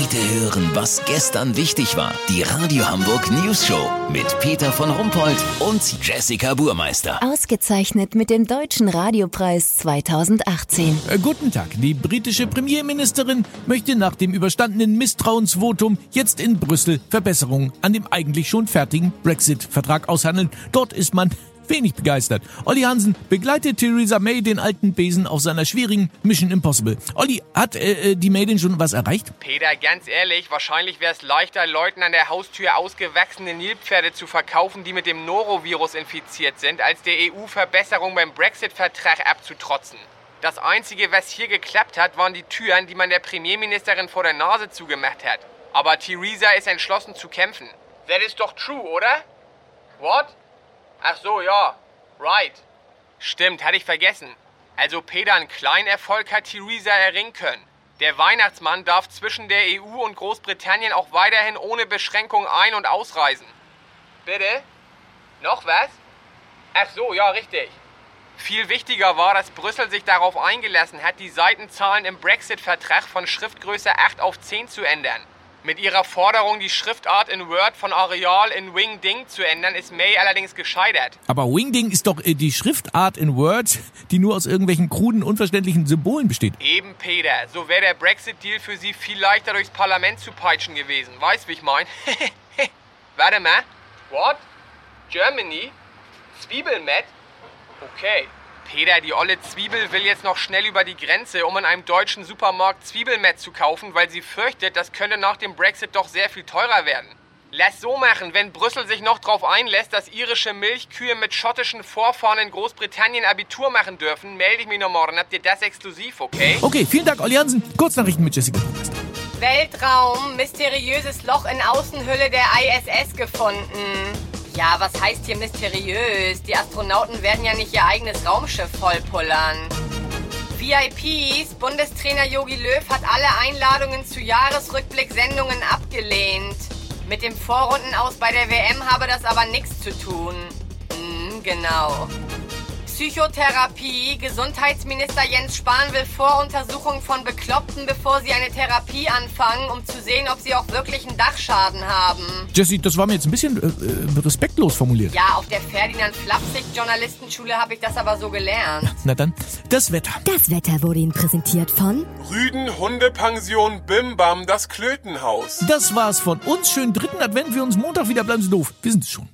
Heute hören, was gestern wichtig war. Die Radio Hamburg News Show mit Peter von Rumpold und Jessica Burmeister. Ausgezeichnet mit dem Deutschen Radiopreis 2018. Äh, guten Tag. Die britische Premierministerin möchte nach dem überstandenen Misstrauensvotum jetzt in Brüssel Verbesserungen an dem eigentlich schon fertigen Brexit-Vertrag aushandeln. Dort ist man wenig begeistert. Olli Hansen begleitet Theresa May den alten Besen auf seiner schwierigen Mission Impossible. Olli, hat äh, äh die May denn schon was erreicht? Peter, ganz ehrlich, wahrscheinlich wäre es leichter, Leuten an der Haustür ausgewachsene Nilpferde zu verkaufen, die mit dem Norovirus infiziert sind, als der EU-Verbesserung beim Brexit-Vertrag abzutrotzen. Das Einzige, was hier geklappt hat, waren die Türen, die man der Premierministerin vor der Nase zugemacht hat. Aber Theresa ist entschlossen zu kämpfen. That is doch true, oder? What? Ach so, ja. Right. Stimmt, hatte ich vergessen. Also Peter, einen kleinen Erfolg hat Theresa erringen können. Der Weihnachtsmann darf zwischen der EU und Großbritannien auch weiterhin ohne Beschränkung ein- und ausreisen. Bitte? Noch was? Ach so, ja, richtig. Viel wichtiger war, dass Brüssel sich darauf eingelassen hat, die Seitenzahlen im Brexit-Vertrag von Schriftgröße 8 auf 10 zu ändern. Mit ihrer Forderung, die Schriftart in Word von Areal in Wingding zu ändern, ist May allerdings gescheitert. Aber Wingding ist doch äh, die Schriftart in Word, die nur aus irgendwelchen kruden, unverständlichen Symbolen besteht. Eben, Peter. So wäre der Brexit-Deal für sie viel leichter durchs Parlament zu peitschen gewesen. Weißt, wie ich mein? Warte mal. What? Germany? Zwiebelmet? Okay. Peter, die olle Zwiebel will jetzt noch schnell über die Grenze, um in einem deutschen Supermarkt Zwiebelmet zu kaufen, weil sie fürchtet, das könnte nach dem Brexit doch sehr viel teurer werden. Lass so machen, wenn Brüssel sich noch darauf einlässt, dass irische Milchkühe mit schottischen Vorfahren in Großbritannien Abitur machen dürfen, melde ich mich noch morgen. Habt ihr das exklusiv, okay? Okay, vielen Dank, Olli Hansen. Kurznachrichten mit Jessica Weltraum, mysteriöses Loch in Außenhülle der ISS gefunden. Ja, was heißt hier mysteriös? Die Astronauten werden ja nicht ihr eigenes Raumschiff vollpullern. VIPs, Bundestrainer Yogi Löw hat alle Einladungen zu Jahresrückblick-Sendungen abgelehnt. Mit dem Vorrunden aus bei der WM habe das aber nichts zu tun. Hm, genau. Psychotherapie. Gesundheitsminister Jens Spahn will Voruntersuchungen von Bekloppten, bevor sie eine Therapie anfangen, um zu sehen, ob sie auch wirklich einen Dachschaden haben. Jessie, das war mir jetzt ein bisschen äh, äh respektlos formuliert. Ja, auf der Ferdinand Flapsig Journalistenschule habe ich das aber so gelernt. Na dann, das Wetter. Das Wetter wurde Ihnen präsentiert von Rüden Hundepension Bimbam, das Klötenhaus. Das war's von uns. Schönen dritten Advent. Wir uns Montag wieder. Bleiben Sie doof. Wir sind es schon.